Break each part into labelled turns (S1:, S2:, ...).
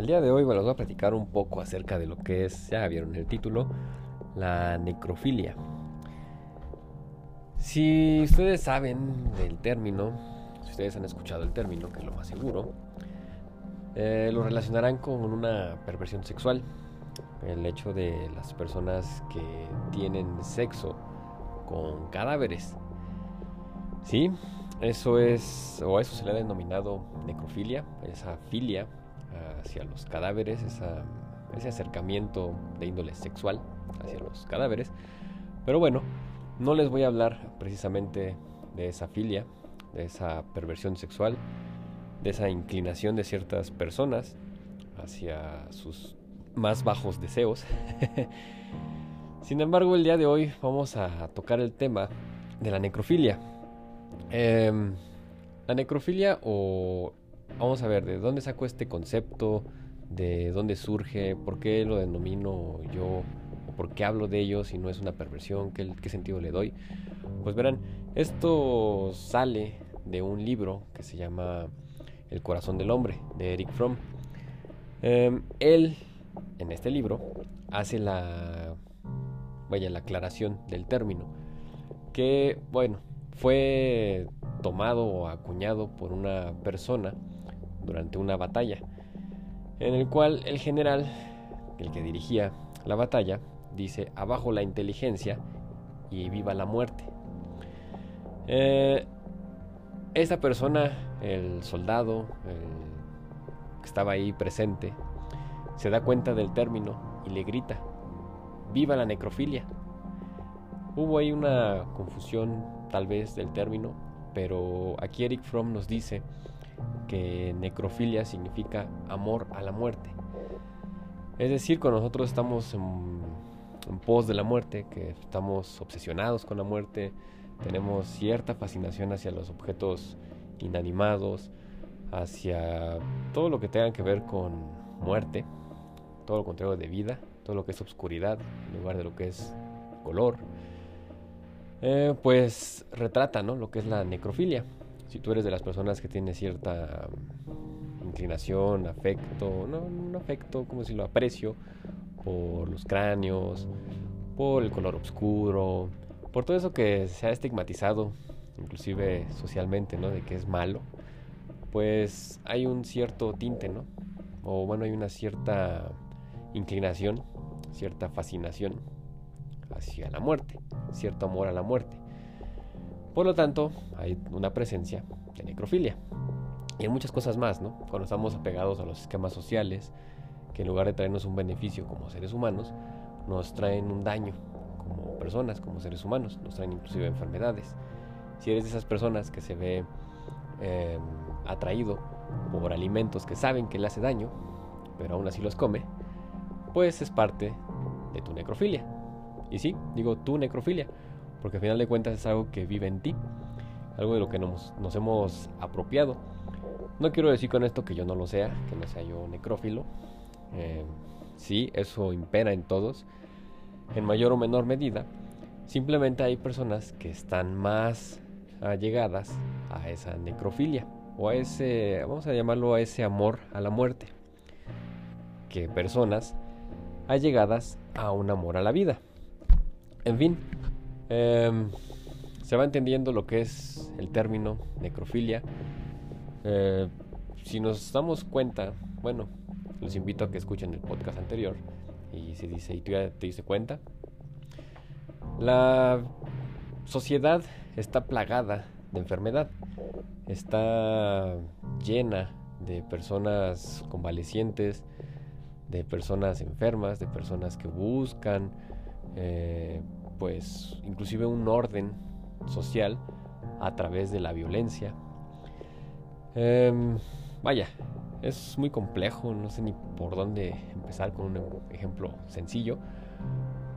S1: El día de hoy me los voy a platicar un poco acerca de lo que es, ya vieron el título, la necrofilia. Si ustedes saben del término, si ustedes han escuchado el término, que es lo más seguro, eh, lo relacionarán con una perversión sexual. El hecho de las personas que tienen sexo con cadáveres. ¿Sí? Eso es, o eso se le ha denominado necrofilia, esa filia hacia los cadáveres, ese acercamiento de índole sexual hacia los cadáveres. Pero bueno, no les voy a hablar precisamente de esa filia, de esa perversión sexual, de esa inclinación de ciertas personas hacia sus más bajos deseos. Sin embargo, el día de hoy vamos a tocar el tema de la necrofilia. Em, la necrofilia o vamos a ver de dónde saco este concepto, de dónde surge, por qué lo denomino yo, o por qué hablo de ello si no es una perversión, qué, sentido le doy. Pues verán, esto sale de un libro que se llama El corazón del hombre, de Eric Fromm. Em, él, en este libro, hace la, vaya, la aclaración del término, que, bueno, fue tomado o acuñado por una persona durante una batalla, en el cual el general, el que dirigía la batalla, dice, abajo la inteligencia y viva la muerte. Eh, persona, el soldado que estaba ahí presente, se da cuenta del término y le grita, viva la necrofilia. Hubo ahí una confusión tal vez del término, pero aquí Eric Fromm nos dice que necrofilia significa amor a la muerte. Es decir, cuando nosotros estamos en, pos de la muerte, que estamos obsesionados con la muerte, tenemos cierta fascinación hacia los objetos inanimados, hacia todo lo que tenga que ver con muerte, todo lo contrario de vida, todo lo que es obscuridad en lugar de lo que es color, eh, pues retrata ¿no? lo que es la necrofilia si tú eres de las personas que tiene cierta inclinación, afecto, no, no afecto, como si lo aprecio, por los cráneos, por el color oscuro, por todo eso que se ha estigmatizado, inclusive socialmente, ¿no? De que es malo, pues hay un cierto tinte, ¿no? O bueno, hay una cierta inclinación, cierta fascinación hacia la muerte, cierto amor a la muerte. Por lo tanto, hay una presencia de necrofilia. Y en muchas cosas más, ¿no? Cuando estamos apegados a los esquemas sociales, que en lugar de traernos un beneficio como seres humanos, nos traen un daño como personas, como seres humanos, nos traen inclusive enfermedades. Si eres de esas personas que se ve em, atraído por alimentos que saben que le hace daño, pero aún así los come, pues es parte de tu necrofilia. Y sí, digo tu necrofilia, porque al final de cuentas es algo que vive en ti, algo de lo que nos, hemos apropiado. No quiero decir con esto que yo no lo sea, que no sea yo necrófilo. Eh, sí, eso impera en todos, en mayor o menor medida. Simplemente hay personas que están más allegadas a esa necrofilia o a ese, vamos a llamarlo a ese amor a la muerte, que personas allegadas a un amor a la vida. En fin, Em, se va entendiendo lo que es el término necrofilia. Eh, si nos damos cuenta, bueno, los invito a que escuchen el podcast anterior y se dice, ¿y tú ya te diste cuenta? La sociedad está plagada de enfermedad, está llena de personas convalecientes, de personas enfermas, de personas que buscan eh, pues inclusive un orden social a través de la violencia. Em, vaya, es muy complejo, no sé ni por dónde empezar con un ejemplo sencillo,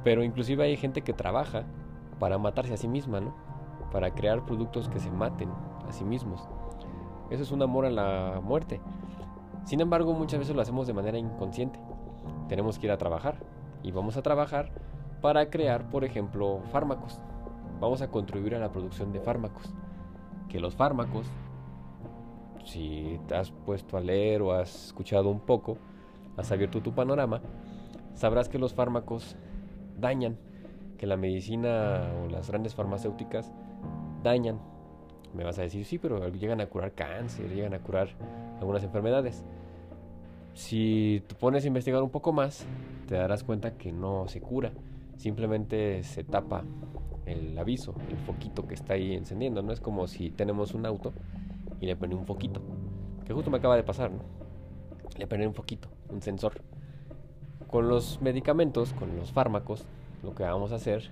S1: pero inclusive hay gente que trabaja para matarse a sí misma, ¿no? Para crear productos que se maten a sí mismos. Eso es un amor a la muerte. Sin embargo, muchas veces lo hacemos de manera inconsciente. Tenemos que ir a trabajar y vamos a trabajar para crear, por ejemplo, fármacos. Vamos a contribuir a la producción de fármacos. Que los fármacos, si te has puesto a leer o has escuchado un poco, has abierto tu panorama, sabrás que los fármacos dañan, que la medicina o las grandes farmacéuticas dañan. Me vas a decir, sí, pero llegan a curar cáncer, llegan a curar algunas enfermedades. Si te pones a investigar un poco más, te darás cuenta que no se cura, simplemente se tapa el aviso, el foquito que está ahí encendiendo. No es como si tenemos un auto y le prende un foquito, que justo me acaba de pasar, ¿no? Le prende un foquito, un sensor. Con los medicamentos, con los fármacos, lo que vamos a hacer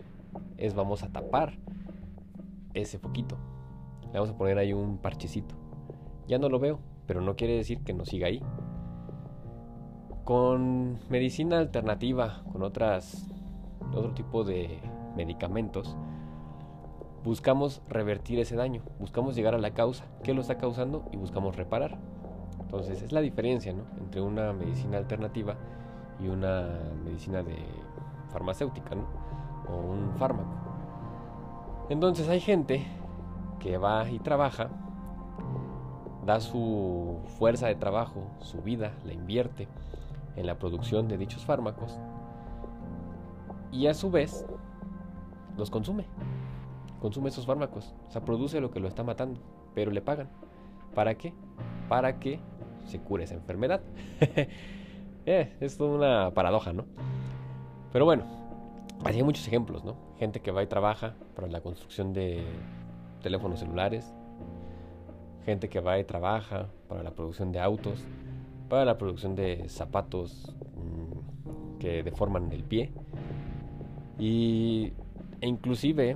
S1: es vamos a tapar ese foquito. Le vamos a poner ahí un parchecito. Ya no lo veo, pero no quiere decir que no siga ahí. Con medicina alternativa, con otras otro tipo de medicamentos, buscamos revertir ese daño, buscamos llegar a la causa, qué lo está causando y buscamos reparar. Entonces es la diferencia ¿no? entre una medicina alternativa y una medicina de farmacéutica ¿no? o un fármaco. Entonces hay gente que va y trabaja, da su fuerza de trabajo, su vida, la invierte en la producción de dichos fármacos y a su vez los consume. Consume esos fármacos. O sea, produce lo que lo está matando, pero le pagan. ¿Para qué? Para que se cure esa enfermedad. eh, es una paradoja, ¿no? Pero bueno, hay muchos ejemplos, ¿no? Gente que va y trabaja para la construcción de teléfonos celulares, gente que va y trabaja para la producción de autos, para la producción de zapatos mm, que deforman el pie. Y e inclusive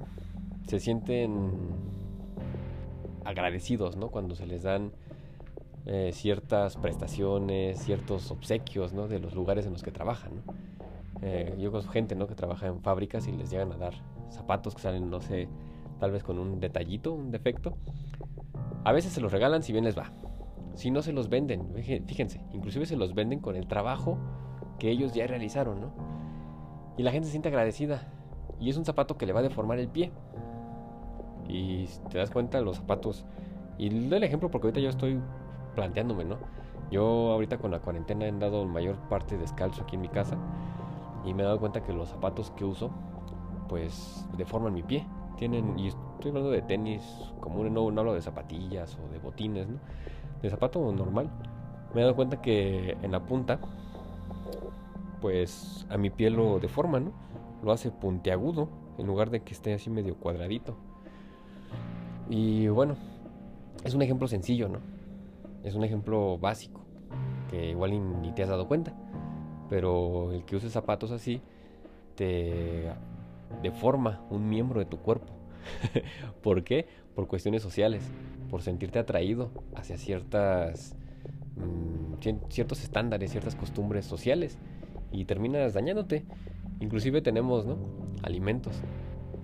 S1: se sienten agradecidos. Cuando se les dan eh, ciertas prestaciones, ciertos obsequios, ¿no? De los lugares en los que trabajan. Eh, yo conozco gente. Que trabaja en fábricas y les llegan a dar zapatos que salen, no sé, tal vez con un detallito, un defecto. A veces se los regalan si bien les va. Si no se los venden, fíjense, inclusive se los venden con el trabajo que ellos ya realizaron, ¿no? Y la gente se siente agradecida. Y es un zapato que le va a deformar el pie. Y te das cuenta, los zapatos. Y doy el ejemplo porque ahorita yo estoy planteándome, ¿no? Yo ahorita con la cuarentena he dado mayor parte descalzo aquí en mi casa. Y me he dado cuenta que los zapatos que uso, pues deforman mi pie. Tienen, y estoy hablando de tenis común, no, no hablo de zapatillas o de botines, ¿no? De zapato normal. Me he dado cuenta que en la punta, pues a mi pie lo deforma, ¿no? lo hace puntiagudo en lugar de que esté así medio cuadradito. Y bueno, es un ejemplo sencillo, ¿no? Es un ejemplo básico, que igual ni, te has dado cuenta. Pero el que uses zapatos así te deforma un miembro de tu cuerpo. ¿Por qué? Por cuestiones sociales, por sentirte atraído hacia ciertas mm, ciertos estándares, ciertas costumbres sociales y terminas dañándote. Inclusive tenemos, ¿no? Alimentos.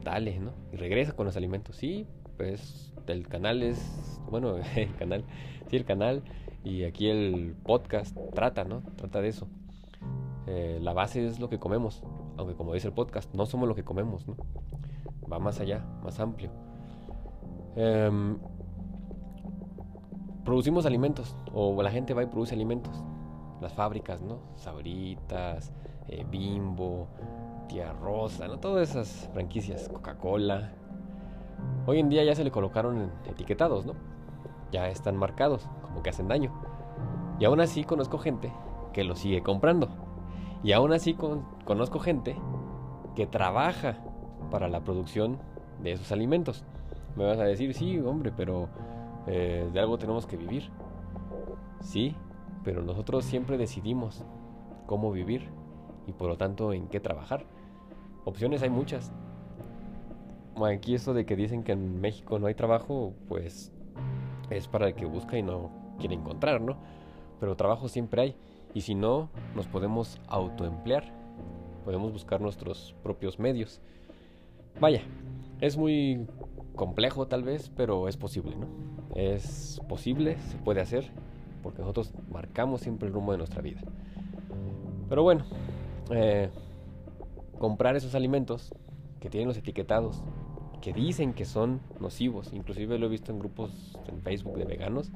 S1: Dale, ¿no? Y regresa con los alimentos. Sí, pues el canal es, bueno, el canal, sí, el canal y aquí el podcast trata, ¿no? Trata de eso. Eh, la base es lo que comemos, aunque como dice el podcast, no somos lo que comemos, ¿no? Va más allá, más amplio. Em, producimos alimentos, o la gente va y produce alimentos. Las fábricas, ¿no? Sabritas, eh, Bimbo, Tía Rosa, ¿no? Todas esas franquicias, Coca-Cola. Hoy en día ya se le colocaron etiquetados, ¿no? Ya están marcados, como que hacen daño. Y aún así conozco gente que lo sigue comprando. Y aún así conozco gente que trabaja para la producción de esos alimentos. Me vas a decir, sí, hombre, pero eh, de algo tenemos que vivir. Sí, pero nosotros siempre decidimos cómo vivir y por lo tanto en qué trabajar. Opciones hay muchas. Aquí esto de que dicen que en México no hay trabajo, pues es para el que busca y no quiere encontrar, ¿no? Pero trabajo siempre hay. Y si no, nos podemos autoemplear. Podemos buscar nuestros propios medios. Vaya, es muy complejo tal vez, pero es posible, ¿no? Es posible, se puede hacer, porque nosotros marcamos siempre el rumbo de nuestra vida. Pero bueno, eh, comprar esos alimentos que tienen los etiquetados, que dicen que son nocivos. Inclusive lo he visto en grupos en Facebook de veganos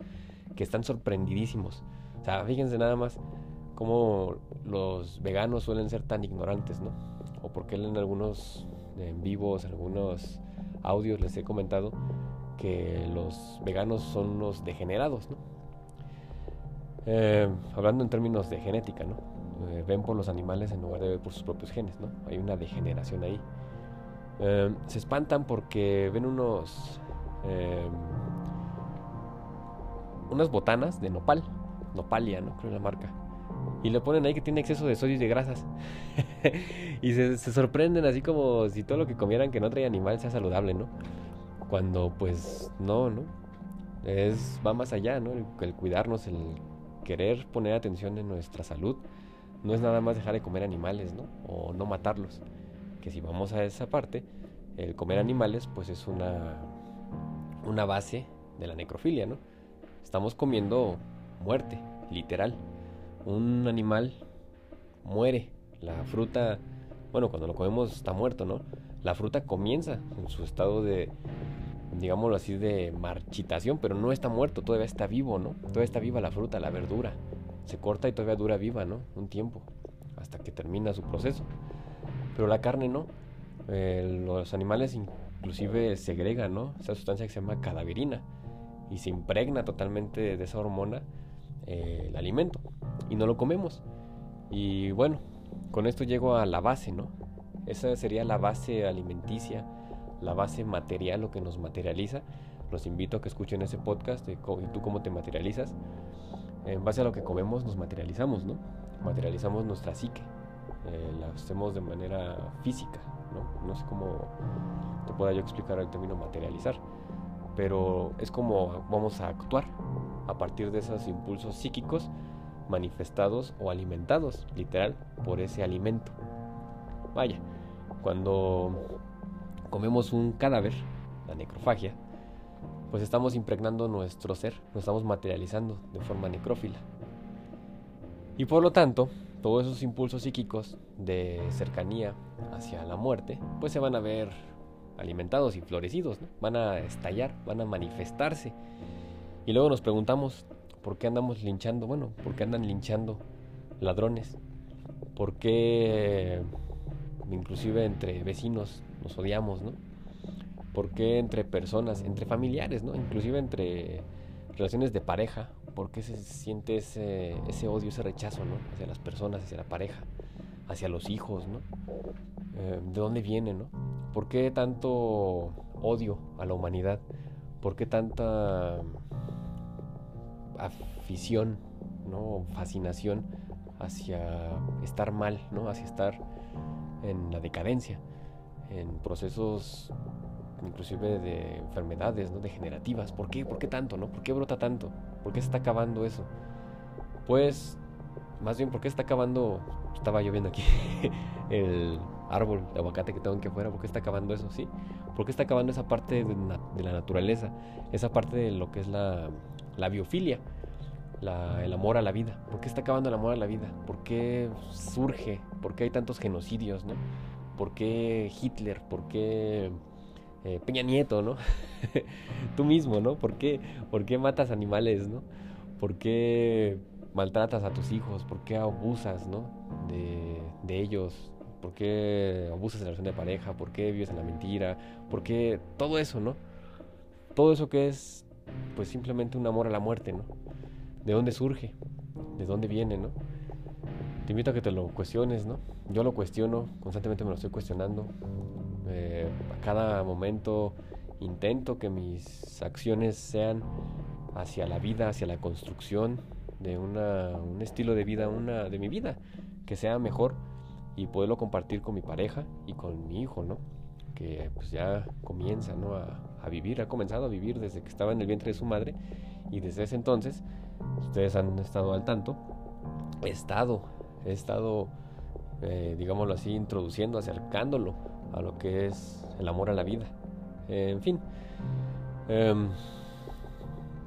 S1: que están sorprendidísimos. O sea, fíjense nada más cómo los veganos suelen ser tan ignorantes, ¿no? O porque en algunos en vivos, en algunos audios les he comentado que los veganos son los degenerados, ¿no? Eh, hablando en términos de genética, ¿no? Eh, ven por los animales en lugar de ver por sus propios genes, ¿no? Hay una degeneración ahí. Eh, se espantan porque ven unos unas botanas de nopal, nopalia, ¿no? Creo la marca. Y le ponen ahí que tiene exceso de sodio y de grasas. y se, sorprenden así como si todo lo que comieran que no trae animal sea saludable, ¿no? Cuando pues no, ¿no? Es, va más allá, ¿no? el cuidarnos, el querer poner atención en nuestra salud no es nada más dejar de comer animales, ¿no? O no matarlos. Que si vamos a esa parte, el comer animales pues es una, una base de la necrofilia, ¿no? Estamos comiendo muerte, literal. Un animal muere. La fruta, bueno, cuando lo comemos está muerto, ¿no? La fruta comienza en su estado de, digámoslo así, de marchitación, pero no está muerto, todavía está vivo, ¿no? Todavía está viva la fruta, la verdura. Se corta y todavía dura viva, ¿no? Un tiempo, hasta que termina su proceso. Pero la carne no. Eh, los animales inclusive segregan, ¿no? Esa sustancia que se llama cadaverina y se impregna totalmente de esa hormona eh, el alimento y no lo comemos. Y bueno, con esto llego a la base, ¿no? Esa sería la base alimenticia la base material, lo que nos materializa. Los invito a que escuchen ese podcast ¿y tú cómo te materializas? En base a lo que comemos nos materializamos, ¿no? Materializamos nuestra psique, eh, la hacemos de manera física, ¿no? No sé cómo te pueda yo explicar el término materializar, pero es como vamos a actuar a partir de esos impulsos psíquicos manifestados o alimentados, literal, por ese alimento. Vaya, cuando comemos un cadáver, la necrofagia, pues estamos impregnando nuestro ser, nos estamos materializando de forma necrófila. Y por lo tanto, todos esos impulsos psíquicos de cercanía hacia la muerte, pues se van a ver alimentados y florecidos, van a estallar, van a manifestarse. Y luego nos preguntamos, ¿por qué andamos linchando? Bueno, ¿por qué andan linchando ladrones? ¿Por qué inclusive entre vecinos nos odiamos, ¿no? ¿Por qué entre personas, entre familiares, ¿no? Inclusive entre relaciones de pareja, ¿por qué se siente ese, odio, ese rechazo, ¿no? Hacia las personas, hacia la pareja, hacia los hijos, ¿no? Eh, ¿De dónde viene, ¿no? ¿Por qué tanto odio a la humanidad? ¿Por qué tanta afición, ¿no? Fascinación hacia estar mal, ¿no? Hacia estar en la decadencia en procesos inclusive de enfermedades ¿no? degenerativas. ¿Por qué? ¿Por qué tanto? ¿no? ¿Por qué brota tanto? ¿Por qué se está acabando eso? Pues, más bien, ¿por qué está acabando? Estaba lloviendo aquí el árbol de aguacate que tengo aquí afuera. ¿Por qué está acabando eso? ¿Sí? ¿Por qué está acabando esa parte de, la naturaleza? Esa parte de lo que es la, la biofilia. el amor a la vida. ¿Por qué está acabando el amor a la vida? ¿Por qué surge? ¿Por qué hay tantos genocidios? ¿no? ¿Por qué Hitler? ¿Por qué eh, Peña Nieto, ¿no? Tú mismo, ¿no? ¿Por qué, ¿Por qué matas animales, ¿no? ¿Por qué maltratas a tus hijos? ¿Por qué abusas, ¿no? De, de ellos. ¿Por qué abusas de la relación de pareja? ¿Por qué vives en la mentira? ¿Por qué todo eso, ¿no? Todo eso que es, pues simplemente un amor a la muerte, ¿no? ¿De dónde surge? ¿De dónde viene, ¿no? te invito a que te lo cuestiones, ¿no? Yo lo cuestiono, constantemente me lo estoy cuestionando. Eh, a cada momento intento que mis acciones sean hacia la vida, hacia la construcción de una, un estilo de vida, una de mi vida, que sea mejor y poderlo compartir con mi pareja y con mi hijo, ¿no? Que pues ya comienza, ¿no? A, a vivir, ha comenzado a vivir desde que estaba en el vientre de su madre y desde ese entonces, ustedes han estado al tanto, he estado he estado, eh, digámoslo así, introduciendo, acercándolo a lo que es el amor a la vida. en fin, em,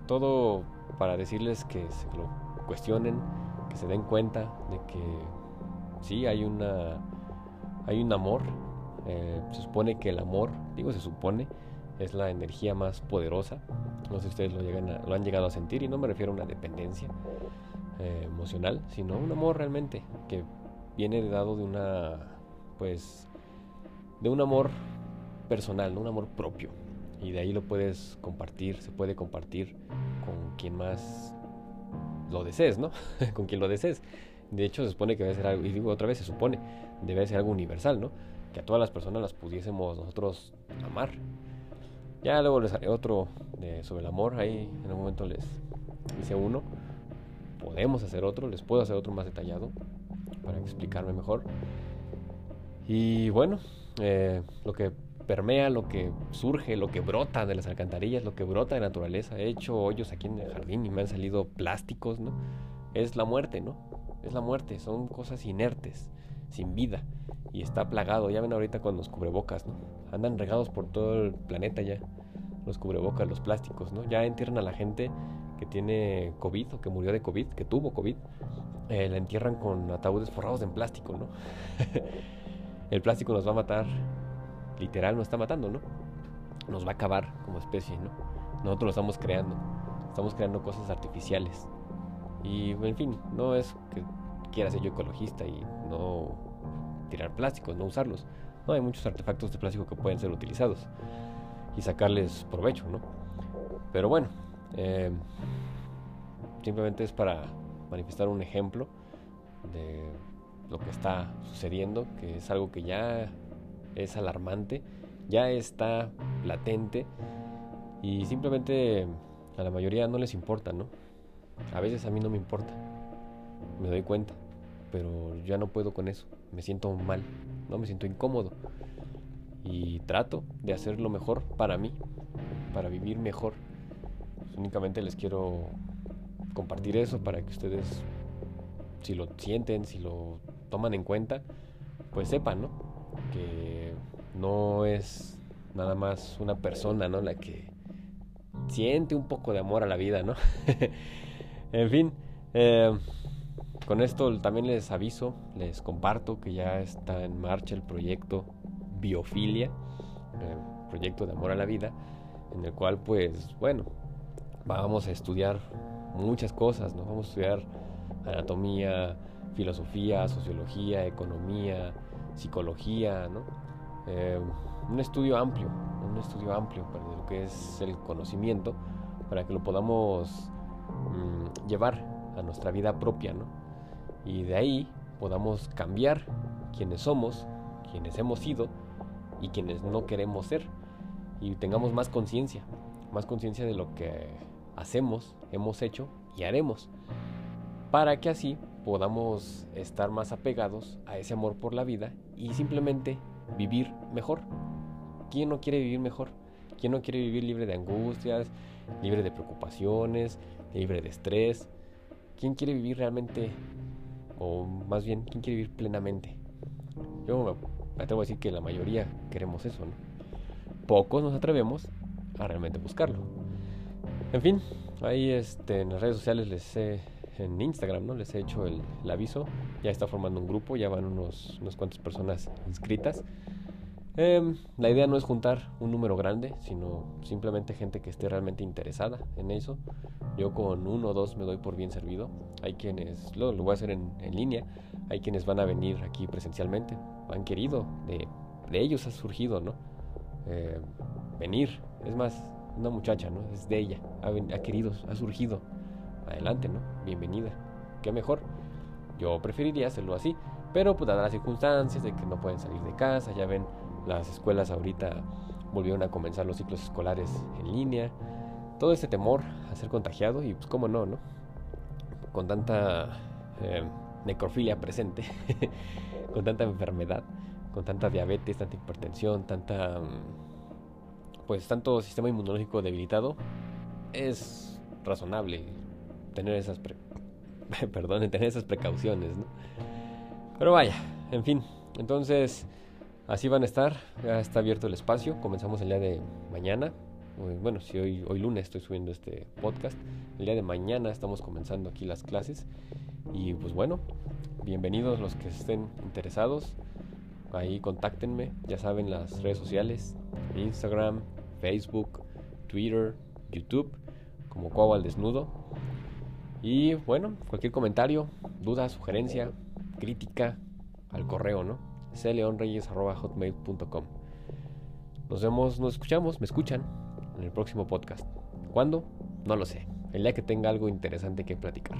S1: todo para decirles que se lo cuestionen, que se den cuenta de que sí hay una hay un amor. Eh, se supone que el amor, digo se supone, es la energía más poderosa. No sé si ustedes lo, llegan lo han llegado a sentir y no me refiero a una dependencia. eh, emocional, sino un amor realmente que viene dado de una, pues, de un amor personal, un amor propio. Y de ahí lo puedes compartir, se puede compartir con quien más lo desees, ¿no? con quien lo desees. De hecho, se supone que debe ser algo, y digo otra vez, se supone, debe ser algo universal, ¿no? Que a todas las personas las pudiésemos nosotros amar. Ya luego les haré otro sobre el amor, ahí en un momento les hice uno. Podemos hacer otro, les puedo hacer otro más detallado para explicarme mejor. Y bueno, eh, lo que permea, lo que surge, lo que brota de las alcantarillas, lo que brota de naturaleza. He hecho hoyos aquí en el jardín y me han salido plásticos, ¿no? Es la muerte, ¿no? Es la muerte, son cosas inertes, sin vida. Y está plagado, ya ven ahorita con los cubrebocas, ¿no? Andan regados por todo el planeta ya, los cubrebocas, los plásticos, ¿no? Ya entierran a la gente que tiene COVID o que murió de COVID, que tuvo COVID, eh, la entierran con ataúdes forrados en plástico, ¿no? el plástico nos va a matar literal nos está matando, ¿no? Nos va a acabar como especie, ¿no? Nosotros lo estamos creando. Estamos creando cosas artificiales. Y, en fin, no es que quiera ser yo ecologista y no tirar plásticos, no usarlos. No, hay muchos artefactos de plástico que pueden ser utilizados y sacarles provecho, ¿no? Pero bueno, eh, simplemente es para manifestar un ejemplo de lo que está sucediendo, que es algo que ya es alarmante, ya está latente y simplemente a la mayoría no les importa, ¿no? A veces a mí no me importa, me doy cuenta, pero ya no puedo con eso, me siento mal, no me siento incómodo y trato de hacer lo mejor para mí, para vivir mejor. únicamente les quiero compartir eso para que ustedes, si lo sienten, si lo toman en cuenta, pues sepan, ¿no? que no es nada más una persona, ¿no? La que siente un poco de amor a la vida, ¿no? en fin, eh, con esto también les aviso, les comparto que ya está en marcha el proyecto Biofilia, el proyecto de amor a la vida, en el cual pues, bueno, vamos a estudiar muchas cosas, ¿no? Vamos a estudiar anatomía, filosofía, sociología, economía, psicología, ¿no? Eh, un estudio amplio, un estudio amplio para lo que es el conocimiento, para que lo podamos mm, llevar a nuestra vida propia, ¿no? Y de ahí podamos cambiar quienes somos, quienes hemos sido y quienes no queremos ser. Y tengamos más conciencia, más conciencia de lo que hacemos, hemos hecho y haremos. Para que así podamos estar más apegados a ese amor por la vida y simplemente vivir mejor. ¿Quién no quiere vivir mejor? ¿Quién no quiere vivir libre de angustias, libre de preocupaciones, libre de estrés? ¿Quién quiere vivir realmente, o más bien, quién quiere vivir plenamente? Yo me atrevo a decir que la mayoría queremos eso, ¿no? Pocos nos atrevemos a realmente buscarlo. En fin, ahí este, en las redes sociales les he en Instagram, ¿no? Les he hecho el, aviso. Ya está formando un grupo, ya van unos, unas cuantas personas inscritas. Em, la idea no es juntar un número grande, sino simplemente gente que esté realmente interesada en eso. Yo con uno o dos me doy por bien servido. Hay quienes, lo, lo voy a hacer en, en, línea, hay quienes van a venir aquí presencialmente. Han querido, de, de ellos ha surgido, ¿no? Eh, venir. Es más, una muchacha, ¿no? Es de ella, ha, ha querido, ha surgido adelante, ¿no? Bienvenida. Qué mejor. Yo preferiría hacerlo así, pero pues dadas las circunstancias de que no pueden salir de casa, ya ven, las escuelas ahorita volvieron a comenzar los ciclos escolares en línea. Todo ese temor a ser contagiado y pues cómo no, ¿no? Con tanta eh, necrofilia presente, con tanta enfermedad, con tanta diabetes, tanta hipertensión, tanta... pues tanto sistema inmunológico debilitado, es razonable tener esas perdón, tener esas precauciones. Pero vaya, en fin, entonces así van a estar, ya está abierto el espacio, comenzamos el día de mañana, bueno, si hoy, hoy lunes estoy subiendo este podcast, el día de mañana estamos comenzando aquí las clases y pues bueno, bienvenidos los que estén interesados, ahí contáctenme, ya saben las redes sociales, Instagram, Facebook, Twitter, YouTube, como Cuau al Desnudo. Y bueno, cualquier comentario, duda, sugerencia, crítica, al correo, ¿no? cleonreyes.hotmail.com Nos vemos, nos escuchamos, me escuchan en el próximo podcast. ¿Cuándo? No lo sé. El día que tenga algo interesante que platicar.